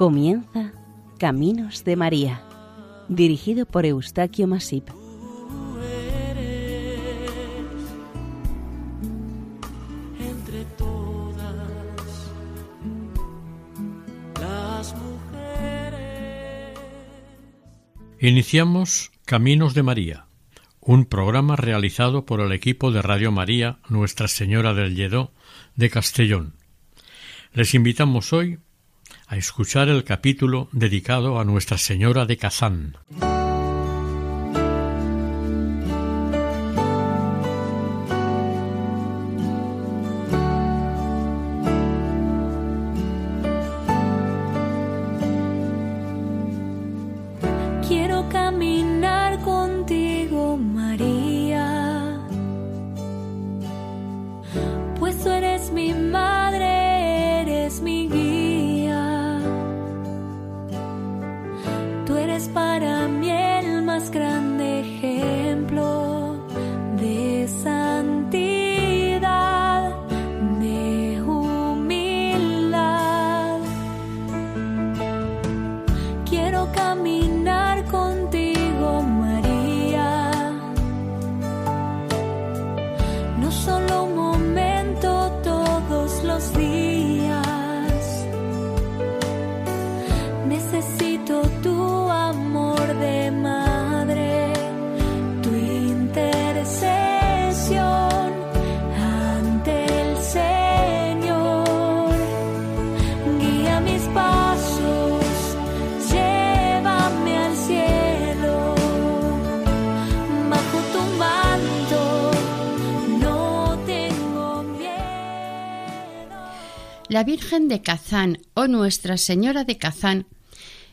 Comienza Caminos de María, dirigido por Eustaquio Masip. entre todas las mujeres. Iniciamos Caminos de María, un programa realizado por el equipo de Radio María Nuestra Señora del Lledó de Castellón. Les invitamos hoy a escuchar el capítulo dedicado a Nuestra Señora de Kazán. La Virgen de Kazán o Nuestra Señora de Kazán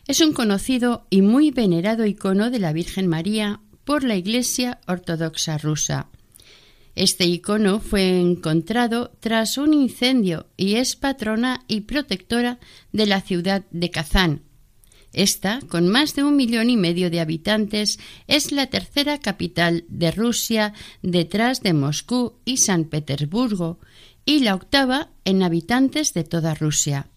es un conocido y muy venerado icono de la Virgen María por la Iglesia Ortodoxa rusa. Este icono fue encontrado tras un incendio y es patrona y protectora de la ciudad de Kazán. Esta, con más de un millón y medio de habitantes, es la tercera capital de Rusia detrás de Moscú y San Petersburgo y la octava en habitantes de toda Rusia.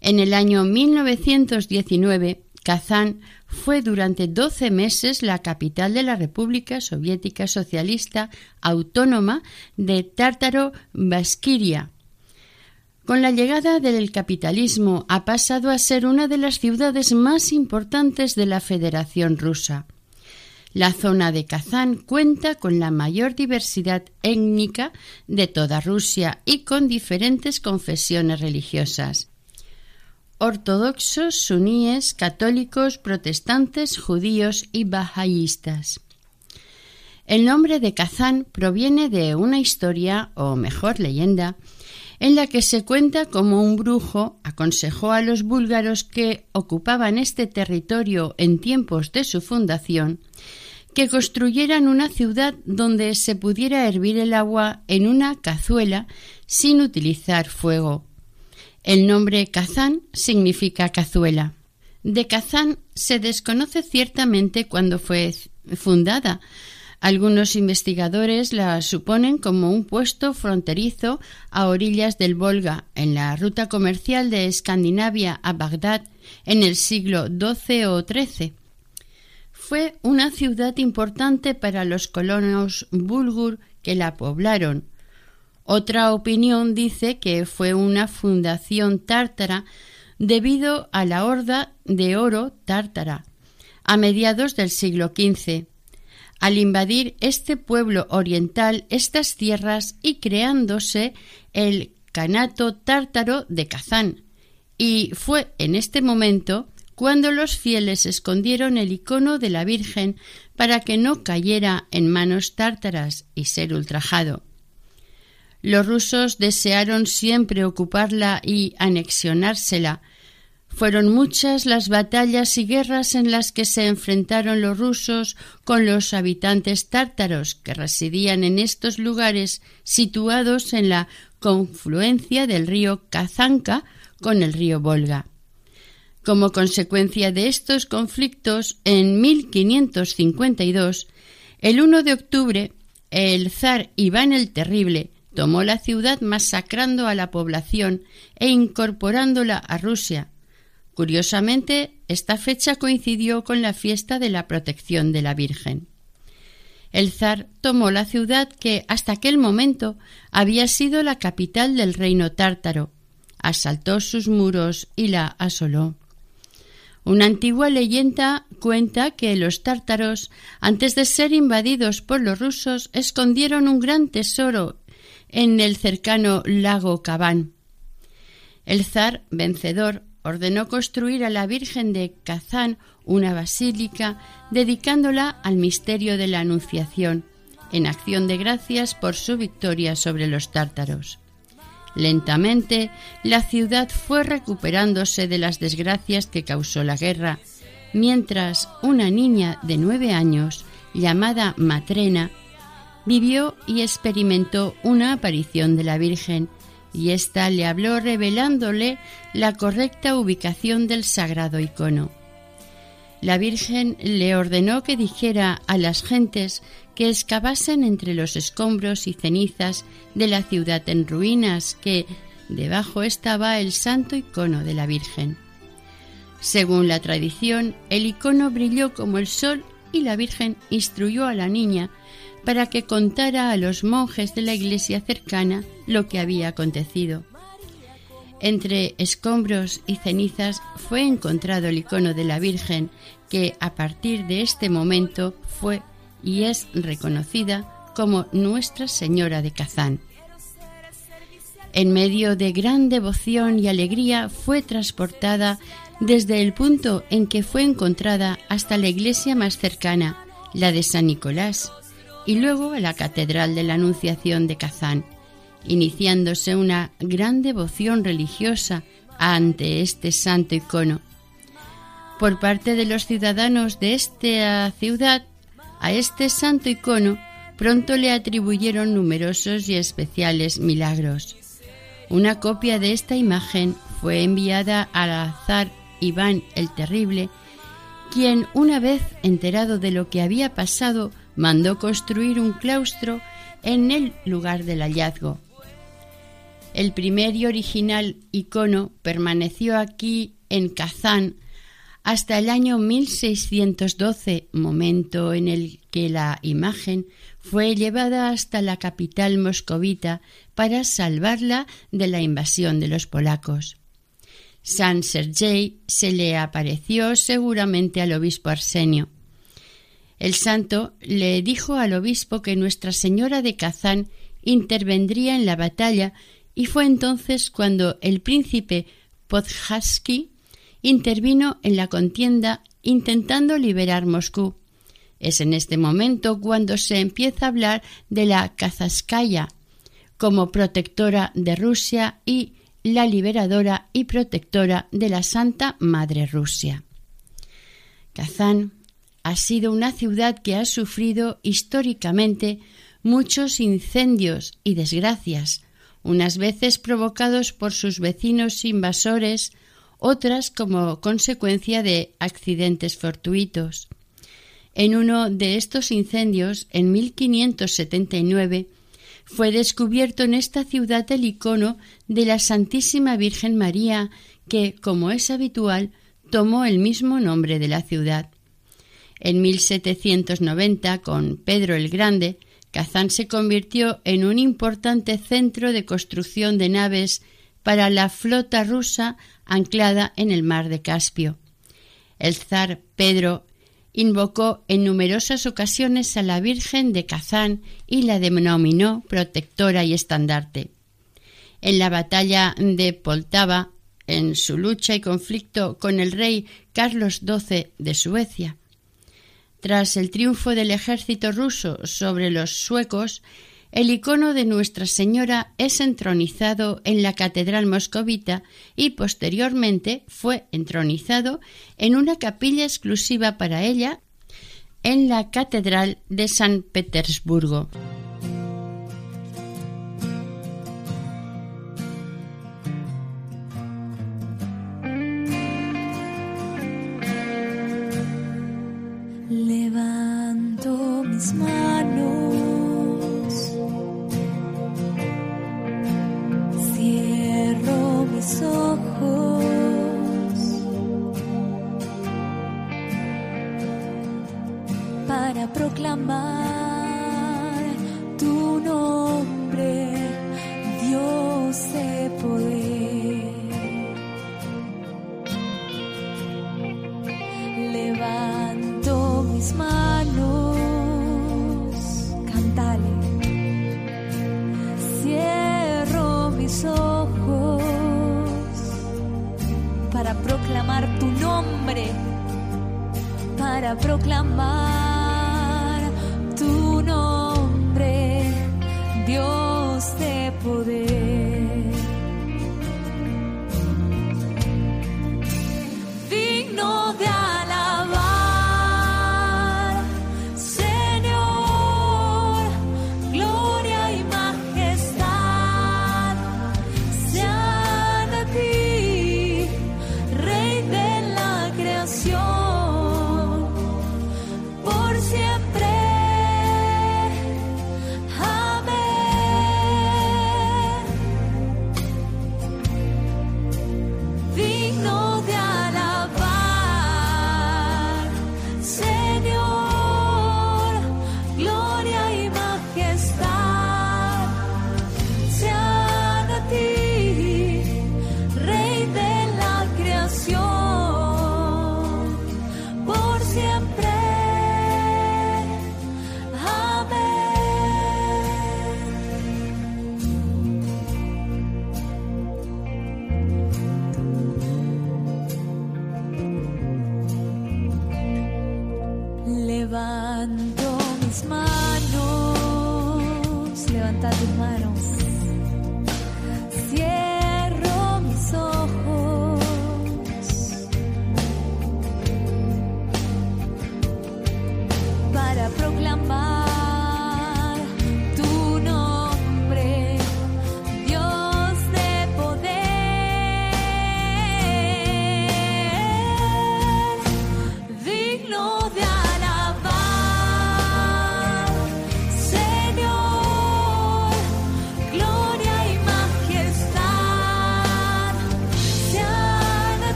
En el año 1919, Kazán fue durante 12 meses la capital de la República Soviética Socialista Autónoma de Tártaro-Basquiria. Con la llegada del capitalismo ha pasado a ser una de las ciudades más importantes de la Federación Rusa. La zona de Kazán cuenta con la mayor diversidad étnica de toda Rusia y con diferentes confesiones religiosas ortodoxos, suníes, católicos, protestantes, judíos y bahaístas. El nombre de Kazán proviene de una historia, o mejor leyenda, en la que se cuenta como un brujo aconsejó a los búlgaros que ocupaban este territorio en tiempos de su fundación que construyeran una ciudad donde se pudiera hervir el agua en una cazuela sin utilizar fuego. El nombre Kazán significa cazuela. De Kazán se desconoce ciertamente cuándo fue fundada. Algunos investigadores la suponen como un puesto fronterizo a orillas del Volga, en la ruta comercial de Escandinavia a Bagdad en el siglo XII o XIII. Fue una ciudad importante para los colonos búlgur que la poblaron. Otra opinión dice que fue una fundación tártara debido a la horda de oro tártara a mediados del siglo XV. Al invadir este pueblo oriental estas tierras y creándose el Kanato tártaro de Kazán, y fue en este momento cuando los fieles escondieron el icono de la Virgen para que no cayera en manos tártaras y ser ultrajado. Los rusos desearon siempre ocuparla y anexionársela. Fueron muchas las batallas y guerras en las que se enfrentaron los rusos con los habitantes tártaros que residían en estos lugares situados en la confluencia del río Kazanka con el río Volga. Como consecuencia de estos conflictos, en 1552, el 1 de octubre, el zar Iván el Terrible, tomó la ciudad masacrando a la población e incorporándola a Rusia. Curiosamente, esta fecha coincidió con la fiesta de la protección de la Virgen. El zar tomó la ciudad que hasta aquel momento había sido la capital del reino tártaro, asaltó sus muros y la asoló. Una antigua leyenda cuenta que los tártaros, antes de ser invadidos por los rusos, escondieron un gran tesoro en el cercano lago Cabán. El zar, vencedor, ordenó construir a la Virgen de Kazán una basílica dedicándola al misterio de la Anunciación, en acción de gracias por su victoria sobre los tártaros. Lentamente, la ciudad fue recuperándose de las desgracias que causó la guerra, mientras una niña de nueve años, llamada Matrena, vivió y experimentó una aparición de la Virgen, y ésta le habló revelándole la correcta ubicación del sagrado icono. La Virgen le ordenó que dijera a las gentes que excavasen entre los escombros y cenizas de la ciudad en ruinas, que debajo estaba el santo icono de la Virgen. Según la tradición, el icono brilló como el sol y la Virgen instruyó a la niña para que contara a los monjes de la iglesia cercana lo que había acontecido. Entre escombros y cenizas fue encontrado el icono de la Virgen, que a partir de este momento fue y es reconocida como Nuestra Señora de Kazán. En medio de gran devoción y alegría fue transportada desde el punto en que fue encontrada hasta la iglesia más cercana, la de San Nicolás, y luego a la Catedral de la Anunciación de Kazán, iniciándose una gran devoción religiosa ante este santo icono. Por parte de los ciudadanos de esta ciudad, a este santo icono pronto le atribuyeron numerosos y especiales milagros. Una copia de esta imagen fue enviada al azar Iván el Terrible, quien, una vez enterado de lo que había pasado, mandó construir un claustro en el lugar del hallazgo. El primer y original icono permaneció aquí en Kazán hasta el año 1612, momento en el que la imagen fue llevada hasta la capital moscovita para salvarla de la invasión de los polacos. San Sergei se le apareció seguramente al obispo Arsenio. El santo le dijo al obispo que Nuestra Señora de Kazán intervendría en la batalla y fue entonces cuando el príncipe Podhaski intervino en la contienda intentando liberar Moscú. Es en este momento cuando se empieza a hablar de la Kazakaya como protectora de Rusia y la liberadora y protectora de la Santa Madre Rusia. Kazán ha sido una ciudad que ha sufrido históricamente muchos incendios y desgracias, unas veces provocados por sus vecinos invasores, otras como consecuencia de accidentes fortuitos. En uno de estos incendios, en 1579, fue descubierto en esta ciudad el icono de la Santísima Virgen María, que, como es habitual, tomó el mismo nombre de la ciudad. En 1790, con Pedro el Grande, Kazán se convirtió en un importante centro de construcción de naves para la flota rusa anclada en el mar de Caspio. El zar Pedro invocó en numerosas ocasiones a la Virgen de Kazán y la denominó protectora y estandarte. En la batalla de Poltava, en su lucha y conflicto con el rey Carlos XII de Suecia. Tras el triunfo del ejército ruso sobre los suecos, el icono de Nuestra Señora es entronizado en la Catedral Moscovita y posteriormente fue entronizado en una capilla exclusiva para ella en la Catedral de San Petersburgo. Para proclamar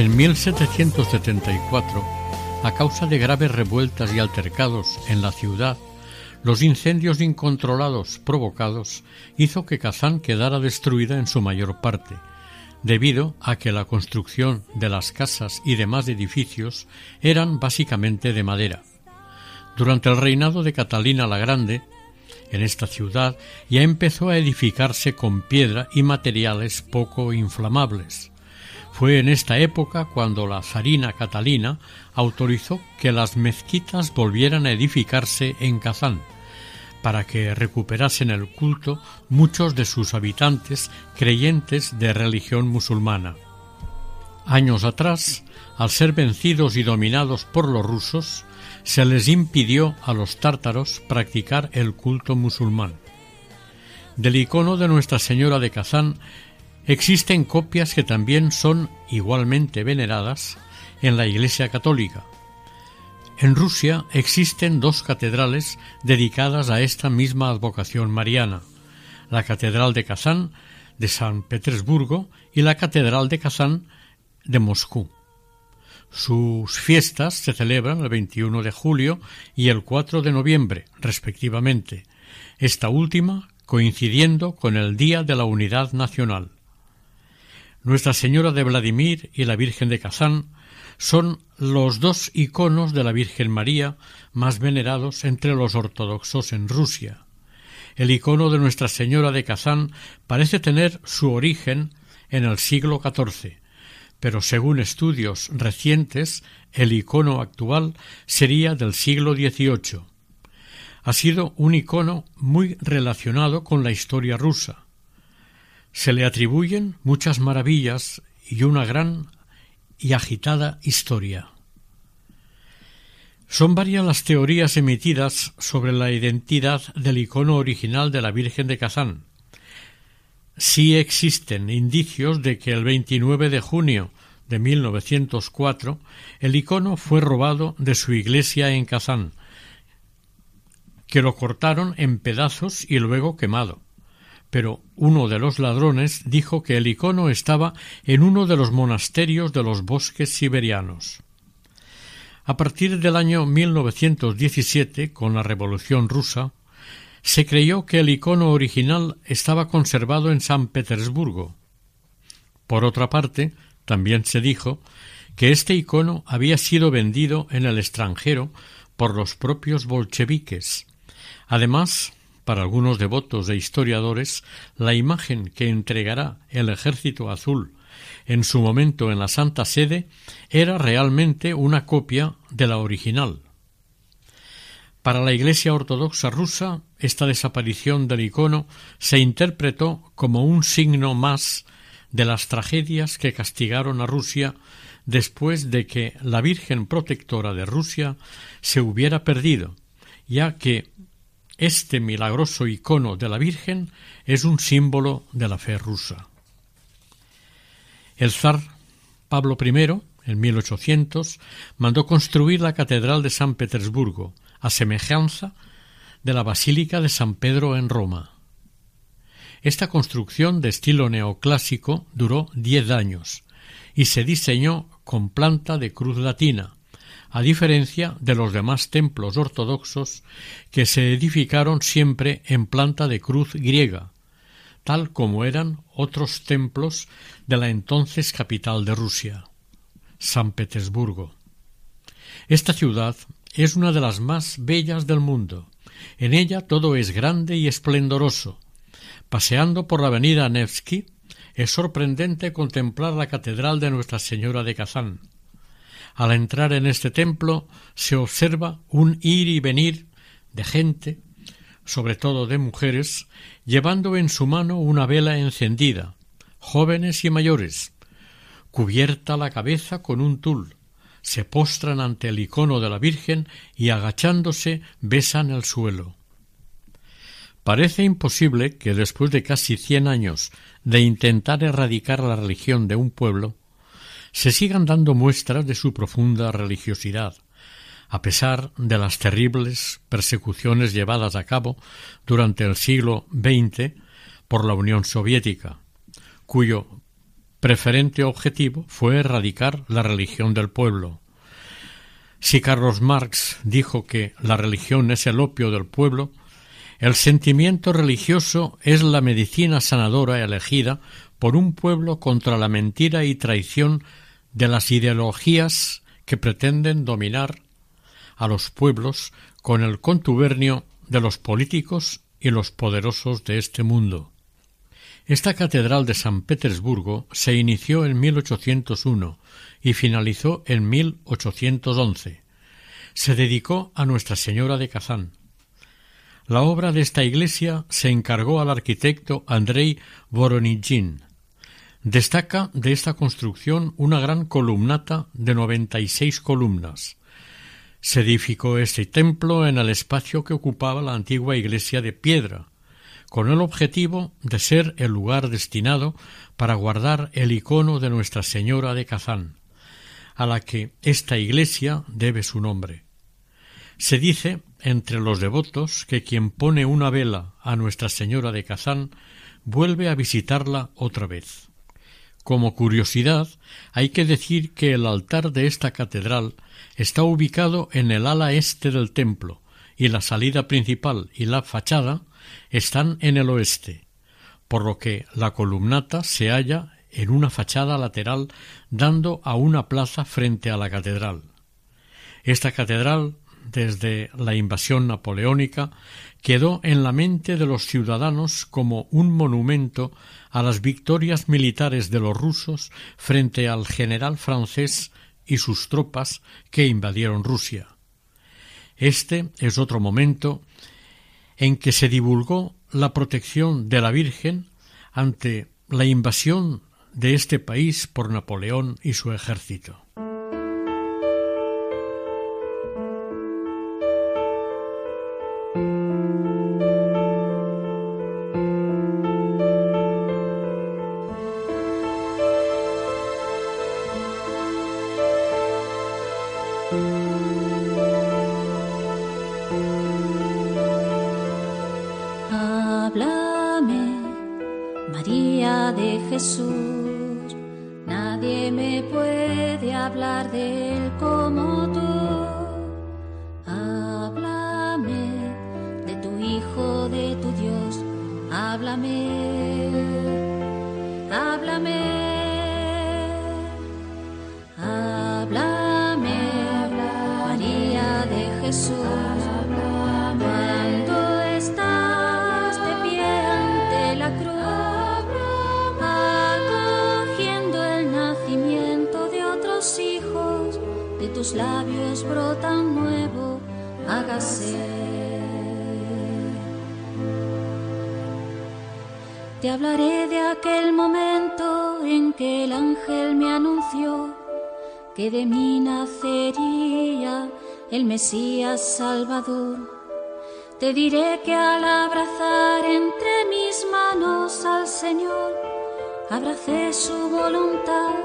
En 1774, a causa de graves revueltas y altercados en la ciudad, los incendios incontrolados provocados hizo que Kazán quedara destruida en su mayor parte, debido a que la construcción de las casas y demás edificios eran básicamente de madera. Durante el reinado de Catalina la Grande, en esta ciudad ya empezó a edificarse con piedra y materiales poco inflamables. Fue en esta época cuando la zarina Catalina autorizó que las mezquitas volvieran a edificarse en Kazán, para que recuperasen el culto muchos de sus habitantes creyentes de religión musulmana. Años atrás, al ser vencidos y dominados por los rusos, se les impidió a los tártaros practicar el culto musulmán. Del icono de Nuestra Señora de Kazán existen copias que también son igualmente veneradas en la Iglesia Católica. En Rusia existen dos catedrales dedicadas a esta misma advocación mariana, la Catedral de Kazán de San Petersburgo y la Catedral de Kazán de Moscú. Sus fiestas se celebran el 21 de julio y el 4 de noviembre, respectivamente, esta última coincidiendo con el Día de la Unidad Nacional. Nuestra Señora de Vladimir y la Virgen de Kazán son los dos iconos de la Virgen María más venerados entre los ortodoxos en Rusia. el icono de Nuestra Señora de Kazán parece tener su origen en el siglo XIV, pero según estudios recientes, el icono actual sería del siglo XVIII. Ha sido un icono muy relacionado con la historia rusa. Se le atribuyen muchas maravillas y una gran y agitada historia. Son varias las teorías emitidas sobre la identidad del icono original de la Virgen de Kazán. Sí existen indicios de que el 29 de junio de 1904 el icono fue robado de su iglesia en Kazán, que lo cortaron en pedazos y luego quemado. Pero uno de los ladrones dijo que el icono estaba en uno de los monasterios de los bosques siberianos. A partir del año 1917, con la Revolución rusa, se creyó que el icono original estaba conservado en San Petersburgo. Por otra parte, también se dijo que este icono había sido vendido en el extranjero por los propios bolcheviques. Además, para algunos devotos e historiadores, la imagen que entregará el ejército azul en su momento en la Santa Sede era realmente una copia de la original. Para la Iglesia Ortodoxa rusa, esta desaparición del icono se interpretó como un signo más de las tragedias que castigaron a Rusia después de que la Virgen protectora de Rusia se hubiera perdido, ya que este milagroso icono de la Virgen es un símbolo de la fe rusa. El zar Pablo I, en 1800, mandó construir la Catedral de San Petersburgo, a semejanza de la Basílica de San Pedro en Roma. Esta construcción de estilo neoclásico duró diez años y se diseñó con planta de cruz latina, a diferencia de los demás templos ortodoxos que se edificaron siempre en planta de cruz griega, tal como eran otros templos de la entonces capital de Rusia, San Petersburgo. Esta ciudad es una de las más bellas del mundo. En ella todo es grande y esplendoroso. Paseando por la avenida Nevsky, es sorprendente contemplar la catedral de Nuestra Señora de Kazán. Al entrar en este templo se observa un ir y venir de gente sobre todo de mujeres, llevando en su mano una vela encendida, jóvenes y mayores, cubierta la cabeza con un tul, se postran ante el icono de la Virgen y agachándose besan el suelo. Parece imposible que después de casi cien años de intentar erradicar la religión de un pueblo, se sigan dando muestras de su profunda religiosidad, a pesar de las terribles persecuciones llevadas a cabo durante el siglo XX por la Unión Soviética, cuyo preferente objetivo fue erradicar la religión del pueblo. Si Carlos Marx dijo que la religión es el opio del pueblo, el sentimiento religioso es la medicina sanadora elegida por un pueblo contra la mentira y traición de las ideologías que pretenden dominar a los pueblos con el contubernio de los políticos y los poderosos de este mundo. Esta catedral de San Petersburgo se inició en 1801 y finalizó en 1811. Se dedicó a Nuestra Señora de Kazán. La obra de esta iglesia se encargó al arquitecto Andrei Voronizhin. Destaca de esta construcción una gran columnata de noventa y seis columnas, se edificó este templo en el espacio que ocupaba la antigua iglesia de piedra, con el objetivo de ser el lugar destinado para guardar el icono de Nuestra Señora de Kazán, a la que esta iglesia debe su nombre. Se dice entre los devotos que quien pone una vela a Nuestra Señora de Kazán vuelve a visitarla otra vez. Como curiosidad, hay que decir que el altar de esta catedral está ubicado en el ala este del templo y la salida principal y la fachada están en el oeste, por lo que la columnata se halla en una fachada lateral dando a una plaza frente a la catedral. Esta catedral desde la invasión napoleónica, quedó en la mente de los ciudadanos como un monumento a las victorias militares de los rusos frente al general francés y sus tropas que invadieron Rusia. Este es otro momento en que se divulgó la protección de la Virgen ante la invasión de este país por Napoleón y su ejército. Te diré que al abrazar entre mis manos al Señor, abracé su voluntad,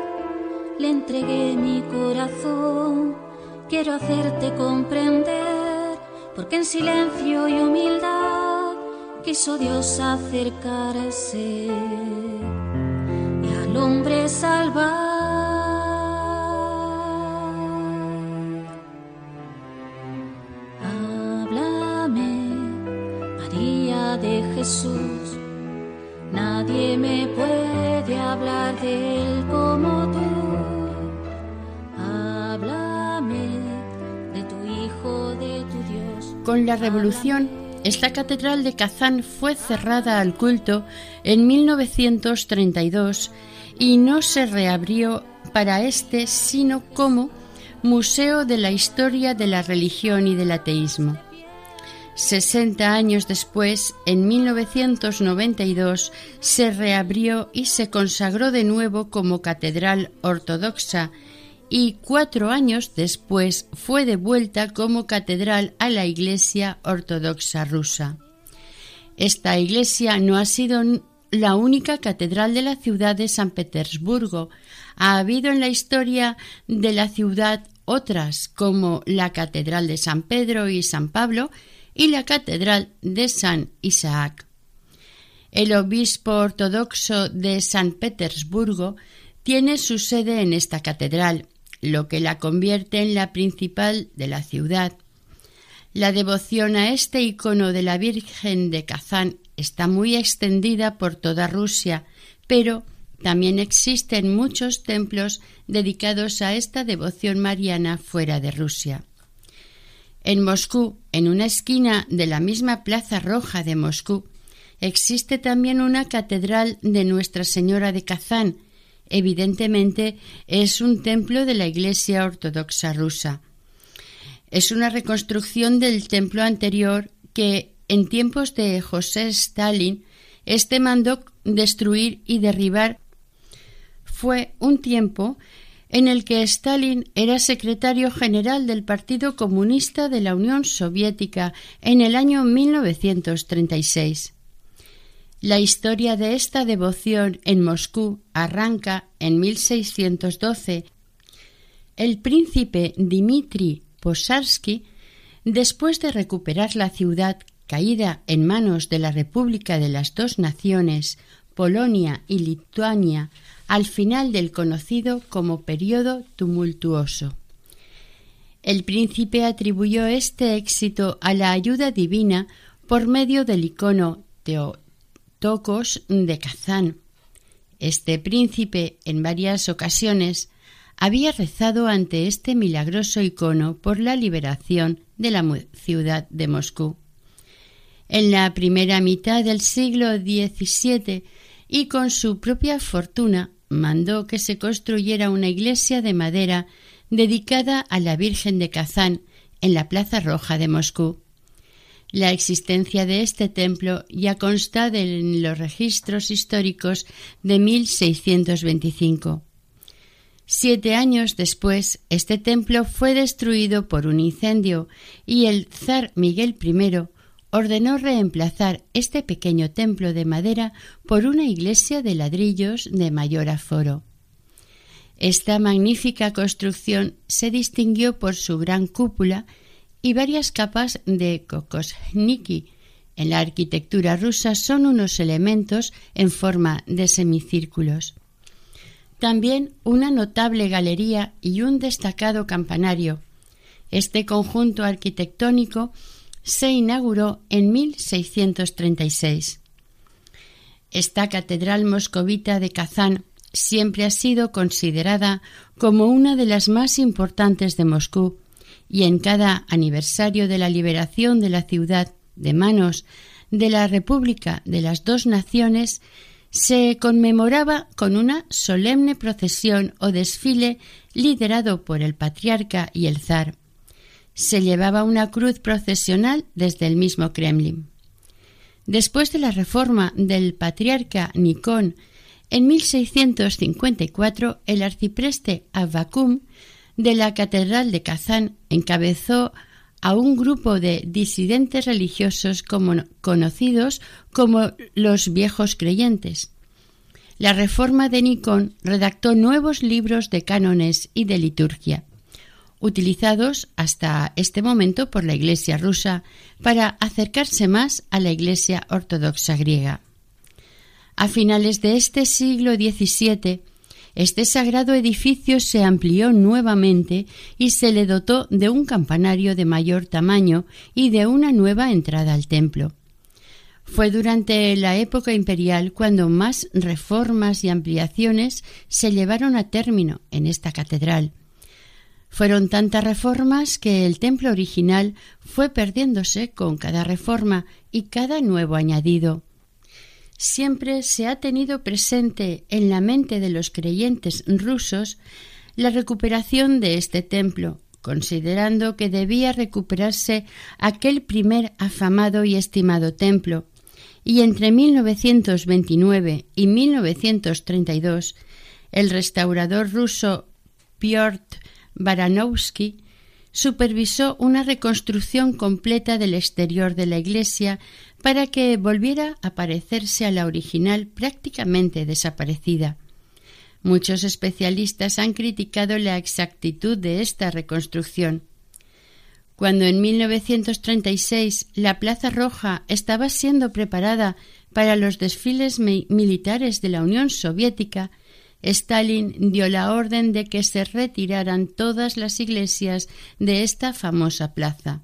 le entregué mi corazón. Quiero hacerte comprender, porque en silencio y humildad quiso Dios acercarse y al hombre salvar. Jesús. Nadie me puede hablar de él como tú. Háblame de tu Hijo, de tu Dios. Con la revolución, esta catedral de Kazán fue cerrada al culto en 1932 y no se reabrió para este sino como Museo de la Historia de la Religión y del Ateísmo. 60 años después, en 1992, se reabrió y se consagró de nuevo como catedral ortodoxa y cuatro años después fue devuelta como catedral a la Iglesia Ortodoxa rusa. Esta iglesia no ha sido la única catedral de la ciudad de San Petersburgo. Ha habido en la historia de la ciudad otras como la Catedral de San Pedro y San Pablo, y la Catedral de San Isaac. El obispo ortodoxo de San Petersburgo tiene su sede en esta catedral, lo que la convierte en la principal de la ciudad. La devoción a este icono de la Virgen de Kazán está muy extendida por toda Rusia, pero también existen muchos templos dedicados a esta devoción mariana fuera de Rusia. En Moscú, en una esquina de la misma Plaza Roja de Moscú, existe también una catedral de Nuestra Señora de Kazán. Evidentemente es un templo de la Iglesia Ortodoxa rusa. Es una reconstrucción del templo anterior que, en tiempos de José Stalin, este mandó destruir y derribar. Fue un tiempo en el que Stalin era secretario general del Partido Comunista de la Unión Soviética en el año 1936. La historia de esta devoción en Moscú arranca en 1612. El príncipe Dmitri Posarsky, después de recuperar la ciudad caída en manos de la República de las Dos Naciones, Polonia y Lituania, al final del conocido como periodo tumultuoso. El príncipe atribuyó este éxito a la ayuda divina por medio del icono Teotocos de Kazán. Este príncipe en varias ocasiones había rezado ante este milagroso icono por la liberación de la ciudad de Moscú. En la primera mitad del siglo XVII y con su propia fortuna mandó que se construyera una iglesia de madera dedicada a la Virgen de Kazán en la Plaza Roja de Moscú. La existencia de este templo ya consta en los registros históricos de 1625. Siete años después, este templo fue destruido por un incendio y el zar Miguel I ordenó reemplazar este pequeño templo de madera por una iglesia de ladrillos de mayor aforo. Esta magnífica construcción se distinguió por su gran cúpula y varias capas de kokosniki. En la arquitectura rusa son unos elementos en forma de semicírculos. También una notable galería y un destacado campanario. Este conjunto arquitectónico se inauguró en 1636. Esta catedral moscovita de Kazán siempre ha sido considerada como una de las más importantes de Moscú y en cada aniversario de la liberación de la ciudad de manos de la República de las dos Naciones se conmemoraba con una solemne procesión o desfile liderado por el patriarca y el zar se llevaba una cruz procesional desde el mismo Kremlin. Después de la reforma del patriarca Nikon en 1654, el arcipreste Avakum de la Catedral de Kazán encabezó a un grupo de disidentes religiosos conocidos como los viejos creyentes. La reforma de Nikon redactó nuevos libros de cánones y de liturgia utilizados hasta este momento por la Iglesia rusa para acercarse más a la Iglesia ortodoxa griega. A finales de este siglo XVII, este sagrado edificio se amplió nuevamente y se le dotó de un campanario de mayor tamaño y de una nueva entrada al templo. Fue durante la época imperial cuando más reformas y ampliaciones se llevaron a término en esta catedral fueron tantas reformas que el templo original fue perdiéndose con cada reforma y cada nuevo añadido. Siempre se ha tenido presente en la mente de los creyentes rusos la recuperación de este templo, considerando que debía recuperarse aquel primer afamado y estimado templo, y entre 1929 y 1932 el restaurador ruso Piotr Baranowski supervisó una reconstrucción completa del exterior de la iglesia para que volviera a parecerse a la original prácticamente desaparecida. Muchos especialistas han criticado la exactitud de esta reconstrucción. Cuando en 1936 la Plaza Roja estaba siendo preparada para los desfiles militares de la Unión Soviética, Stalin dio la orden de que se retiraran todas las iglesias de esta famosa plaza.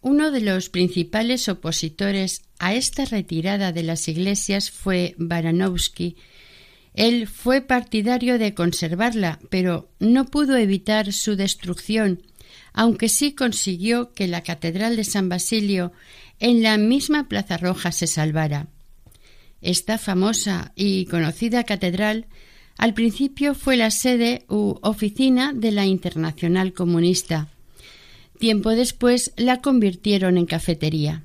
Uno de los principales opositores a esta retirada de las iglesias fue Baranovsky. Él fue partidario de conservarla, pero no pudo evitar su destrucción, aunque sí consiguió que la Catedral de San Basilio en la misma Plaza Roja se salvara. Esta famosa y conocida catedral al principio fue la sede u oficina de la Internacional Comunista. Tiempo después la convirtieron en cafetería.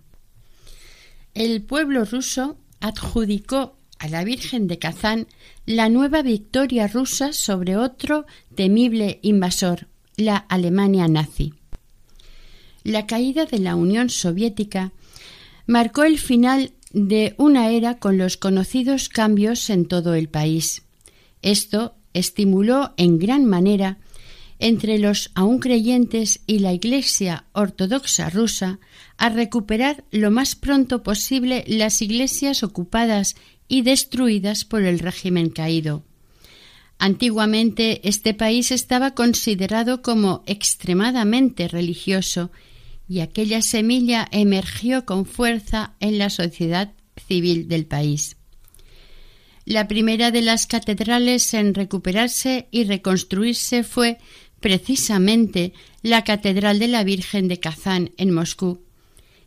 El pueblo ruso adjudicó a la Virgen de Kazán la nueva victoria rusa sobre otro temible invasor, la Alemania nazi. La caída de la Unión Soviética marcó el final de una era con los conocidos cambios en todo el país. Esto estimuló en gran manera entre los aún creyentes y la Iglesia ortodoxa rusa a recuperar lo más pronto posible las iglesias ocupadas y destruidas por el régimen caído. Antiguamente este país estaba considerado como extremadamente religioso y aquella semilla emergió con fuerza en la sociedad civil del país. La primera de las catedrales en recuperarse y reconstruirse fue precisamente la Catedral de la Virgen de Kazán en Moscú.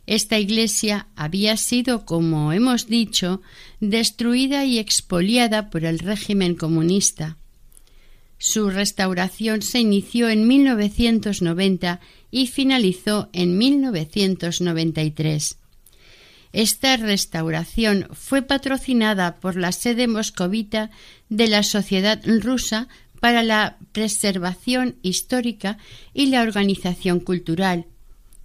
Esta iglesia había sido, como hemos dicho, destruida y expoliada por el régimen comunista. Su restauración se inició en 1990 y finalizó en 1993. Esta restauración fue patrocinada por la sede moscovita de la Sociedad Rusa para la Preservación Histórica y la Organización Cultural.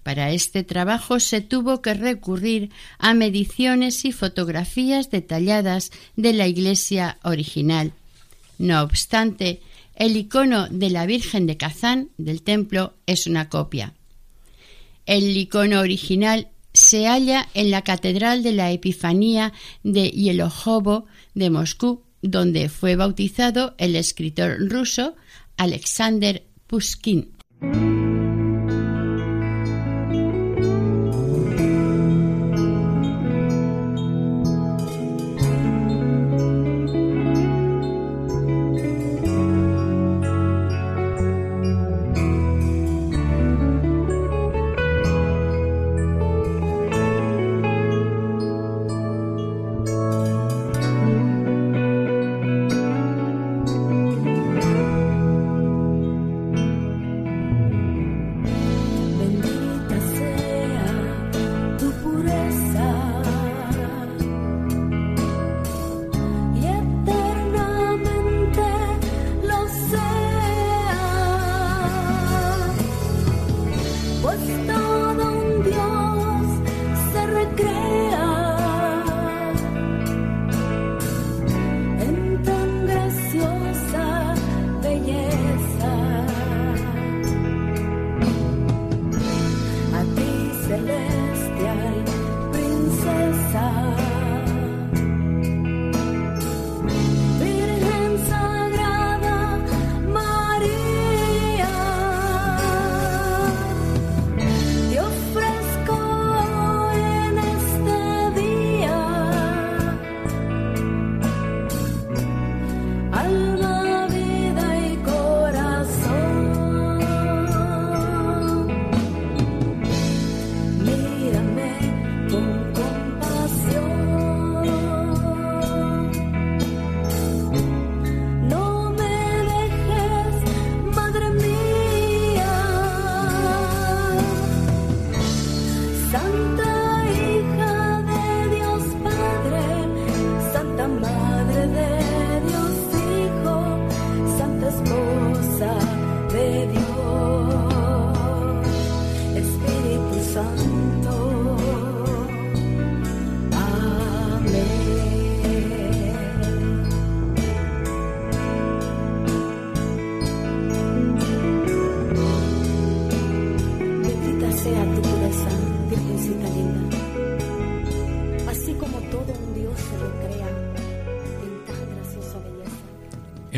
Para este trabajo se tuvo que recurrir a mediciones y fotografías detalladas de la iglesia original. No obstante, el icono de la Virgen de Kazán del templo es una copia. El icono original se halla en la Catedral de la Epifanía de Yelojovo de Moscú, donde fue bautizado el escritor ruso Alexander Pushkin.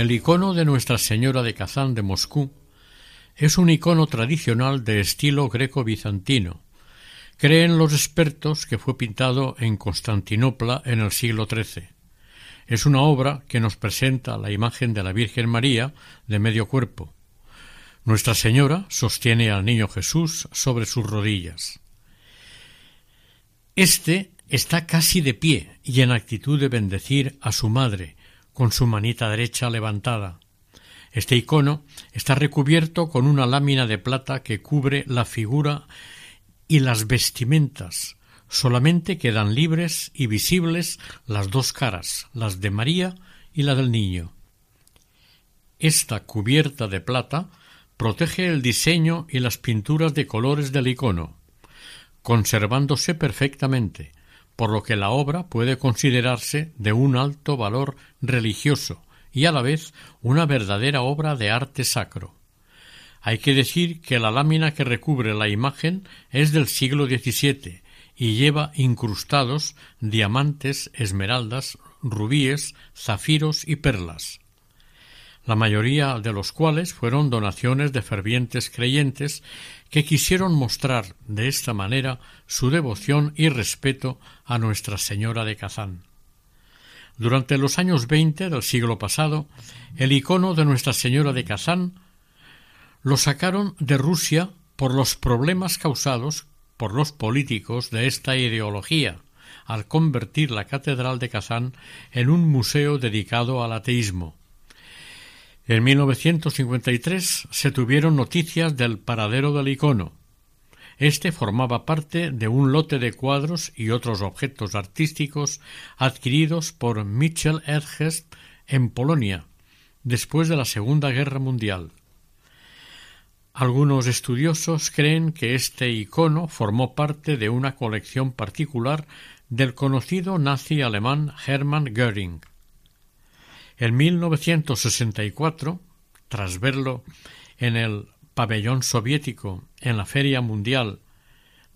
El icono de Nuestra Señora de Kazán de Moscú es un icono tradicional de estilo greco-bizantino. Creen los expertos que fue pintado en Constantinopla en el siglo XIII. Es una obra que nos presenta la imagen de la Virgen María de medio cuerpo. Nuestra Señora sostiene al niño Jesús sobre sus rodillas. Este está casi de pie y en actitud de bendecir a su madre, con su manita derecha levantada. Este icono está recubierto con una lámina de plata que cubre la figura y las vestimentas. Solamente quedan libres y visibles las dos caras, las de María y la del niño. Esta cubierta de plata protege el diseño y las pinturas de colores del icono, conservándose perfectamente, por lo que la obra puede considerarse de un alto valor religioso y a la vez una verdadera obra de arte sacro. Hay que decir que la lámina que recubre la imagen es del siglo XVII y lleva incrustados diamantes, esmeraldas, rubíes, zafiros y perlas la mayoría de los cuales fueron donaciones de fervientes creyentes que quisieron mostrar de esta manera su devoción y respeto a Nuestra Señora de Kazán. Durante los años veinte del siglo pasado, el icono de Nuestra Señora de Kazán lo sacaron de Rusia por los problemas causados por los políticos de esta ideología al convertir la Catedral de Kazán en un museo dedicado al ateísmo. En 1953 se tuvieron noticias del paradero del icono. Este formaba parte de un lote de cuadros y otros objetos artísticos adquiridos por Michel Erdgest en Polonia, después de la Segunda Guerra Mundial. Algunos estudiosos creen que este icono formó parte de una colección particular del conocido nazi alemán Hermann Göring. En 1964, tras verlo en el pabellón soviético en la Feria Mundial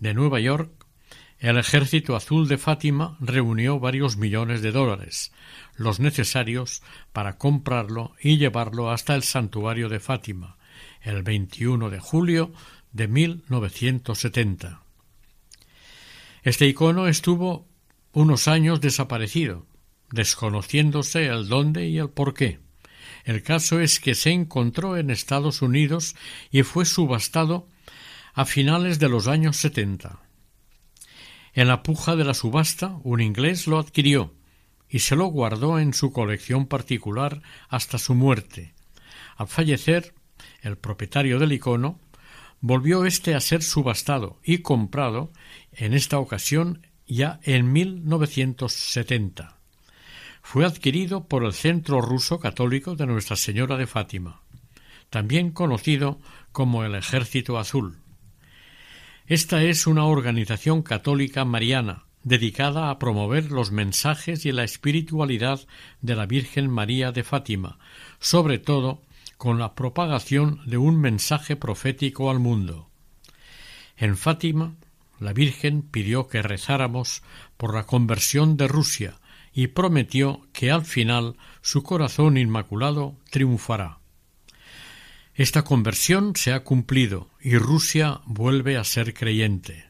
de Nueva York, el Ejército Azul de Fátima reunió varios millones de dólares, los necesarios para comprarlo y llevarlo hasta el santuario de Fátima, el 21 de julio de 1970. Este icono estuvo unos años desaparecido, desconociéndose el dónde y el por qué. El caso es que se encontró en Estados Unidos y fue subastado a finales de los años setenta. En la puja de la subasta, un inglés lo adquirió y se lo guardó en su colección particular hasta su muerte. Al fallecer, el propietario del icono volvió éste a ser subastado y comprado, en esta ocasión ya en 1970. Fue adquirido por el Centro Ruso Católico de Nuestra Señora de Fátima, también conocido como el Ejército Azul. Esta es una organización católica mariana dedicada a promover los mensajes y la espiritualidad de la Virgen María de Fátima, sobre todo con la propagación de un mensaje profético al mundo. En Fátima la Virgen pidió que rezáramos por la conversión de Rusia y prometió que al final su corazón inmaculado triunfará. Esta conversión se ha cumplido y Rusia vuelve a ser creyente.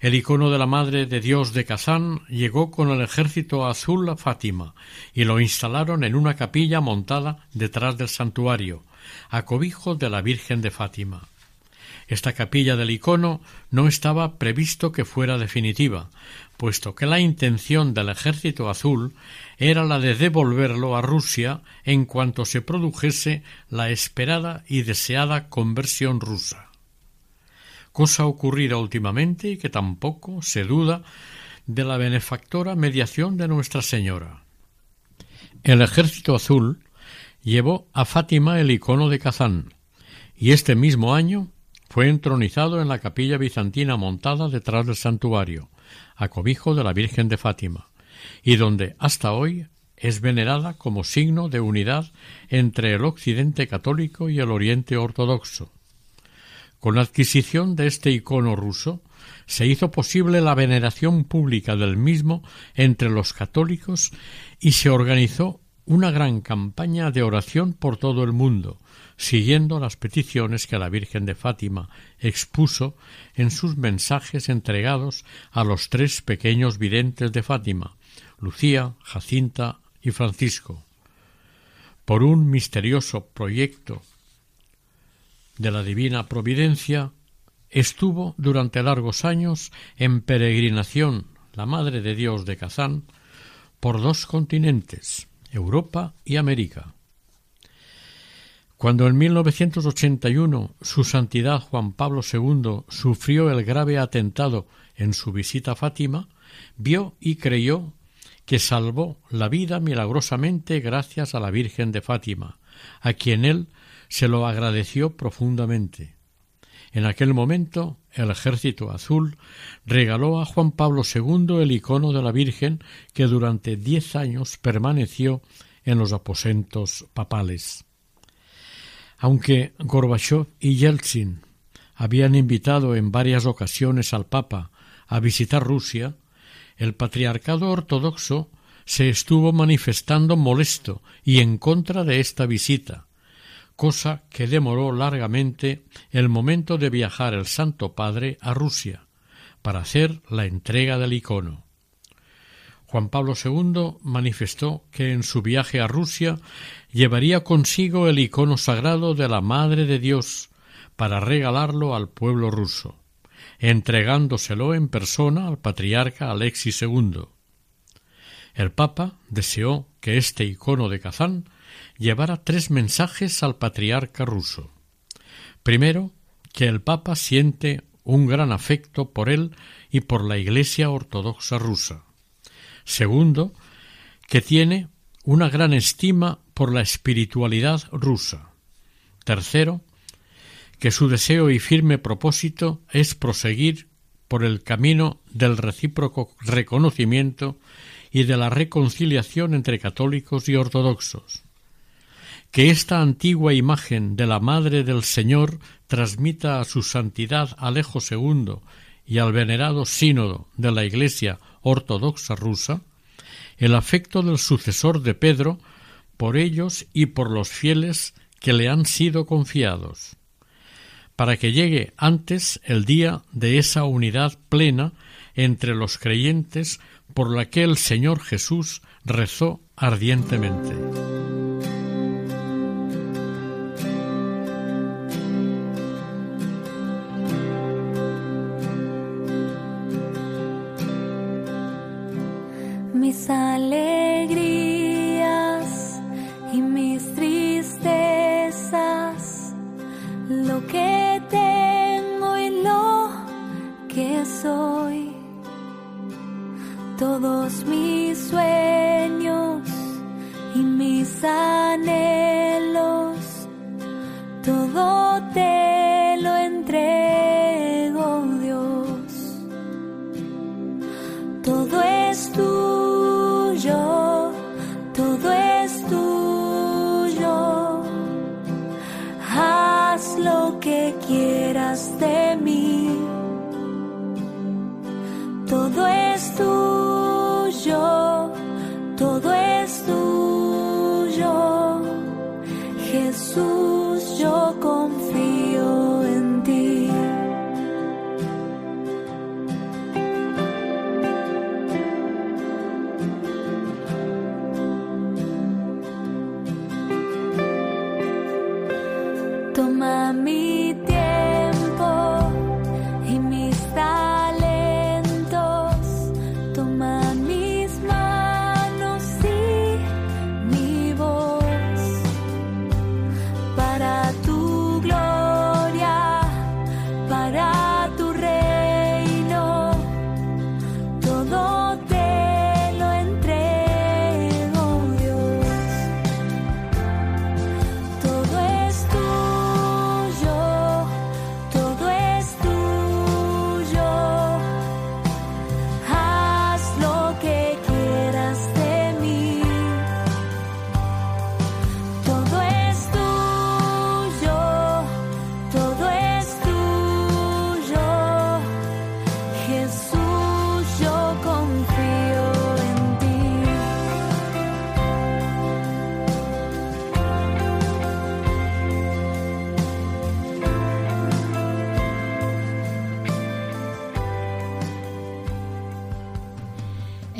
El icono de la Madre de Dios de Kazán llegó con el ejército azul a Fátima y lo instalaron en una capilla montada detrás del santuario, a cobijo de la Virgen de Fátima. Esta capilla del icono no estaba previsto que fuera definitiva, puesto que la intención del ejército azul era la de devolverlo a Rusia en cuanto se produjese la esperada y deseada conversión rusa. Cosa ocurrida últimamente y que tampoco se duda de la benefactora mediación de Nuestra Señora. El ejército azul llevó a Fátima el icono de Kazán, y este mismo año fue entronizado en la capilla bizantina montada detrás del santuario, a cobijo de la Virgen de Fátima, y donde hasta hoy es venerada como signo de unidad entre el Occidente católico y el Oriente ortodoxo. Con la adquisición de este icono ruso se hizo posible la veneración pública del mismo entre los católicos y se organizó una gran campaña de oración por todo el mundo, siguiendo las peticiones que la Virgen de Fátima expuso en sus mensajes entregados a los tres pequeños videntes de Fátima, Lucía, Jacinta y Francisco. Por un misterioso proyecto de la Divina Providencia, estuvo durante largos años en peregrinación la Madre de Dios de Kazán por dos continentes, Europa y América. Cuando en 1981 su Santidad Juan Pablo II sufrió el grave atentado en su visita a Fátima, vio y creyó que salvó la vida milagrosamente gracias a la Virgen de Fátima, a quien él se lo agradeció profundamente. En aquel momento el ejército azul regaló a Juan Pablo II el icono de la Virgen que durante diez años permaneció en los aposentos papales. Aunque Gorbachev y Yeltsin habían invitado en varias ocasiones al Papa a visitar Rusia, el patriarcado ortodoxo se estuvo manifestando molesto y en contra de esta visita, cosa que demoró largamente el momento de viajar el Santo Padre a Rusia para hacer la entrega del icono. Juan Pablo II manifestó que en su viaje a Rusia llevaría consigo el icono sagrado de la Madre de Dios para regalarlo al pueblo ruso, entregándoselo en persona al patriarca Alexis II. El Papa deseó que este icono de Kazán llevara tres mensajes al patriarca ruso. Primero, que el Papa siente un gran afecto por él y por la Iglesia ortodoxa rusa. Segundo, que tiene una gran estima por la espiritualidad rusa. Tercero, que su deseo y firme propósito es proseguir por el camino del recíproco reconocimiento y de la reconciliación entre católicos y ortodoxos. Que esta antigua imagen de la Madre del Señor transmita a su santidad Alejo II y al venerado sínodo de la Iglesia ortodoxa rusa el afecto del sucesor de Pedro por ellos y por los fieles que le han sido confiados, para que llegue antes el día de esa unidad plena entre los creyentes por la que el Señor Jesús rezó ardientemente.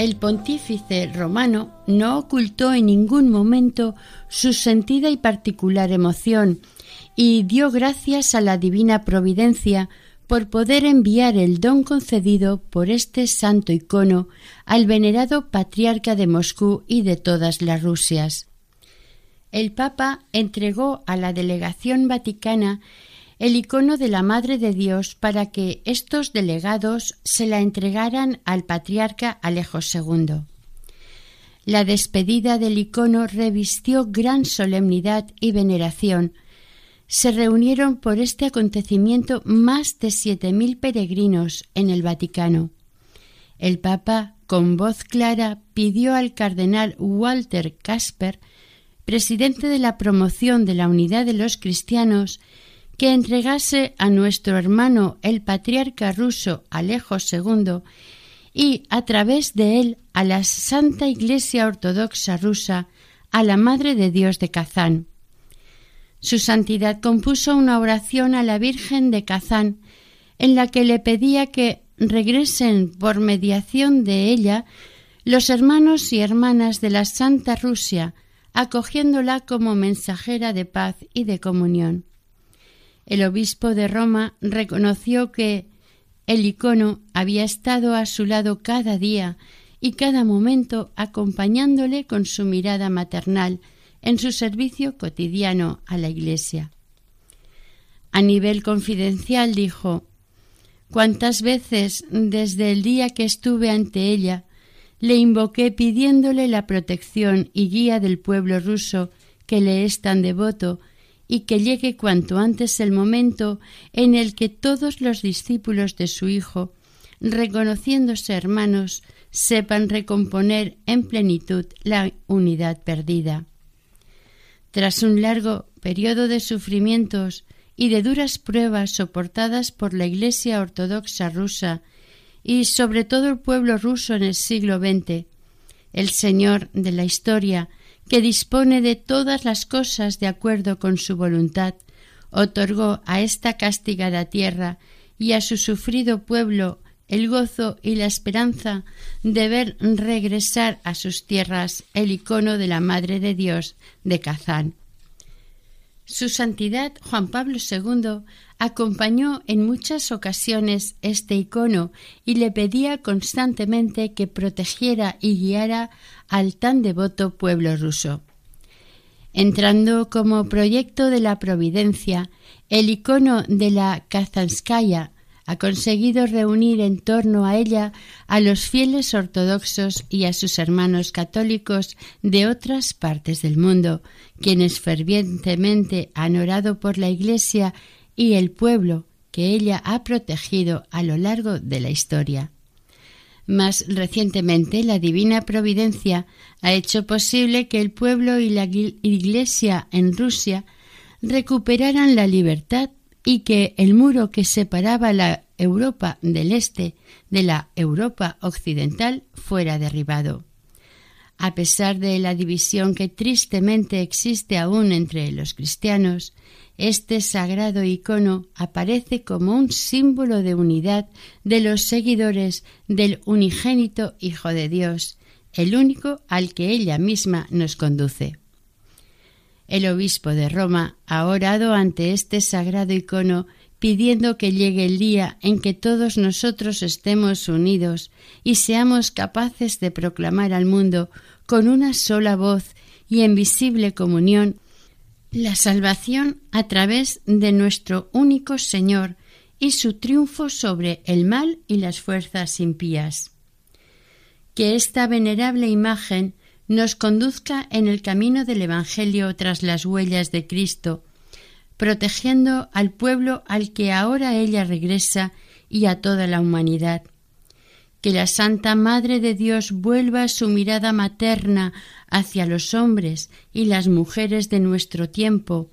El pontífice romano no ocultó en ningún momento su sentida y particular emoción y dio gracias a la divina providencia por poder enviar el don concedido por este santo icono al venerado patriarca de Moscú y de todas las Rusias. El Papa entregó a la delegación vaticana el icono de la Madre de Dios para que estos delegados se la entregaran al patriarca Alejo II. La despedida del icono revistió gran solemnidad y veneración. Se reunieron por este acontecimiento más de siete mil peregrinos en el Vaticano. El Papa, con voz clara, pidió al cardenal Walter Casper, presidente de la promoción de la unidad de los cristianos, que entregase a nuestro hermano el patriarca ruso Alejo II y a través de él a la Santa Iglesia Ortodoxa rusa, a la Madre de Dios de Kazán. Su Santidad compuso una oración a la Virgen de Kazán en la que le pedía que regresen por mediación de ella los hermanos y hermanas de la Santa Rusia, acogiéndola como mensajera de paz y de comunión. El obispo de Roma reconoció que el icono había estado a su lado cada día y cada momento acompañándole con su mirada maternal en su servicio cotidiano a la Iglesia. A nivel confidencial dijo Cuántas veces desde el día que estuve ante ella le invoqué pidiéndole la protección y guía del pueblo ruso que le es tan devoto y que llegue cuanto antes el momento en el que todos los discípulos de su Hijo, reconociéndose hermanos, sepan recomponer en plenitud la unidad perdida. Tras un largo periodo de sufrimientos y de duras pruebas soportadas por la Iglesia Ortodoxa rusa y sobre todo el pueblo ruso en el siglo XX, el Señor de la historia, que dispone de todas las cosas de acuerdo con su voluntad, otorgó a esta castigada tierra y a su sufrido pueblo el gozo y la esperanza de ver regresar a sus tierras el icono de la Madre de Dios de Kazán. Su Santidad Juan Pablo II acompañó en muchas ocasiones este icono y le pedía constantemente que protegiera y guiara al tan devoto pueblo ruso. Entrando como proyecto de la Providencia, el icono de la Kazanskaya ha conseguido reunir en torno a ella a los fieles ortodoxos y a sus hermanos católicos de otras partes del mundo, quienes fervientemente han orado por la Iglesia y el pueblo que ella ha protegido a lo largo de la historia. Más recientemente, la Divina Providencia ha hecho posible que el pueblo y la Iglesia en Rusia recuperaran la libertad y que el muro que separaba la Europa del Este de la Europa Occidental fuera derribado. A pesar de la división que tristemente existe aún entre los cristianos, este sagrado icono aparece como un símbolo de unidad de los seguidores del unigénito Hijo de Dios, el único al que ella misma nos conduce. El obispo de Roma ha orado ante este sagrado icono pidiendo que llegue el día en que todos nosotros estemos unidos y seamos capaces de proclamar al mundo con una sola voz y en visible comunión la salvación a través de nuestro único Señor y su triunfo sobre el mal y las fuerzas impías. Que esta venerable imagen nos conduzca en el camino del Evangelio tras las huellas de Cristo, protegiendo al pueblo al que ahora ella regresa y a toda la humanidad. Que la Santa Madre de Dios vuelva su mirada materna hacia los hombres y las mujeres de nuestro tiempo.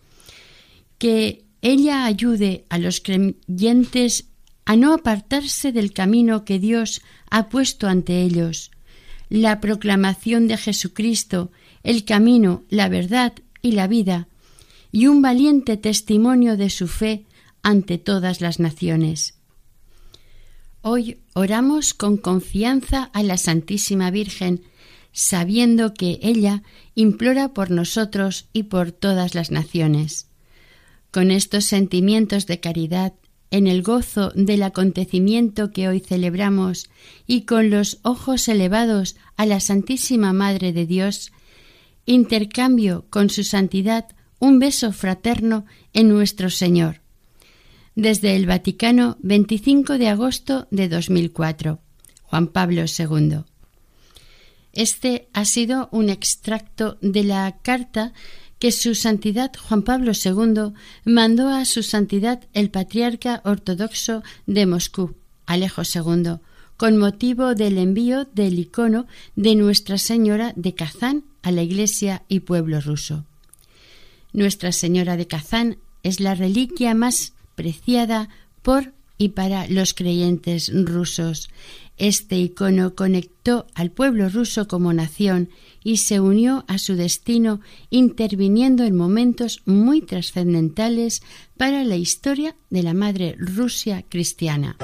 Que ella ayude a los creyentes a no apartarse del camino que Dios ha puesto ante ellos, la proclamación de Jesucristo, el camino, la verdad y la vida, y un valiente testimonio de su fe ante todas las naciones. Hoy oramos con confianza a la Santísima Virgen, sabiendo que ella implora por nosotros y por todas las naciones. Con estos sentimientos de caridad en el gozo del acontecimiento que hoy celebramos y con los ojos elevados a la Santísima Madre de Dios, intercambio con su santidad un beso fraterno en nuestro Señor. Desde el Vaticano, 25 de agosto de 2004. Juan Pablo II. Este ha sido un extracto de la carta que su santidad Juan Pablo II mandó a su santidad el patriarca ortodoxo de Moscú, Alejo II, con motivo del envío del icono de Nuestra Señora de Kazán a la Iglesia y pueblo ruso. Nuestra Señora de Kazán es la reliquia más preciada por y para los creyentes rusos. Este icono conectó al pueblo ruso como nación y se unió a su destino interviniendo en momentos muy trascendentales para la historia de la madre Rusia cristiana.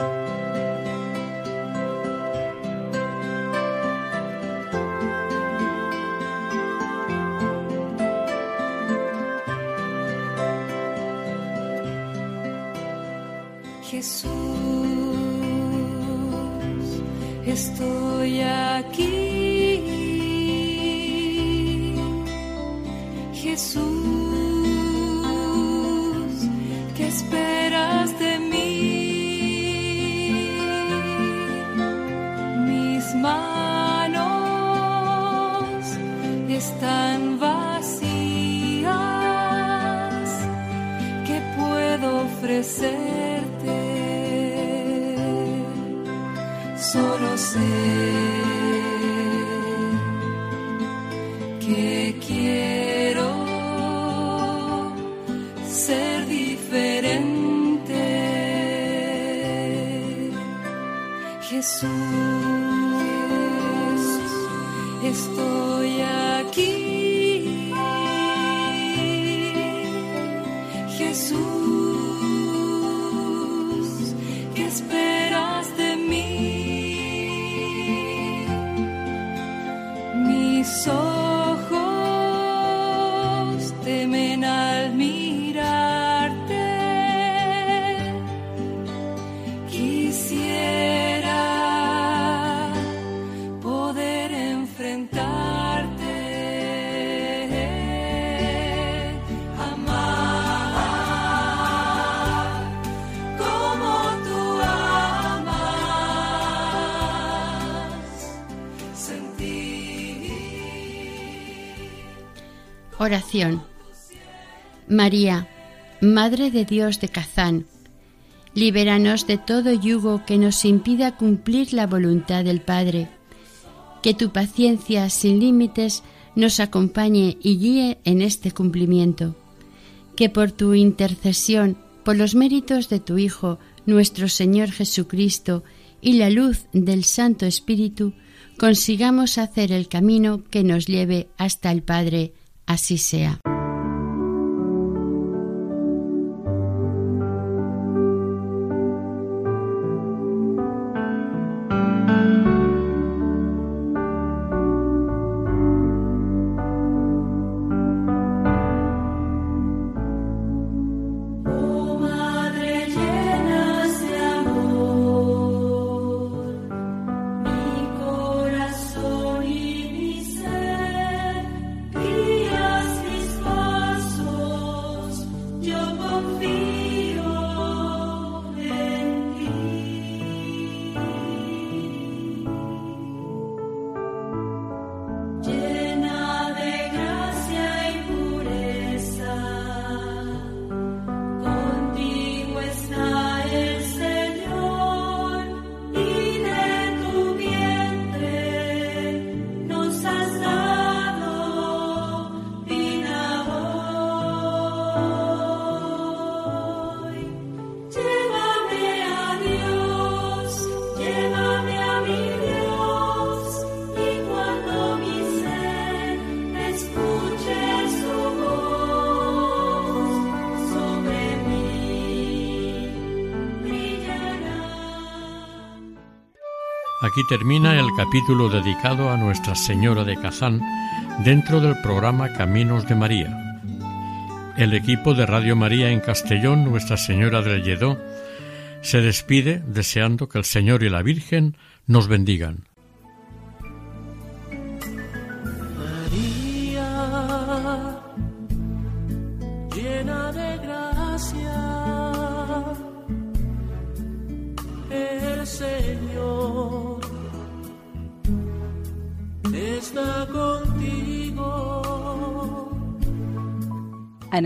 Oración. María, Madre de Dios de Kazán, libéranos de todo yugo que nos impida cumplir la voluntad del Padre. Que tu paciencia sin límites nos acompañe y guíe en este cumplimiento. Que por tu intercesión, por los méritos de tu Hijo, nuestro Señor Jesucristo, y la luz del Santo Espíritu, consigamos hacer el camino que nos lleve hasta el Padre. Así sea. Aquí termina el capítulo dedicado a Nuestra Señora de Kazán dentro del programa Caminos de María. El equipo de Radio María en Castellón, Nuestra Señora del Lledó, se despide deseando que el Señor y la Virgen nos bendigan.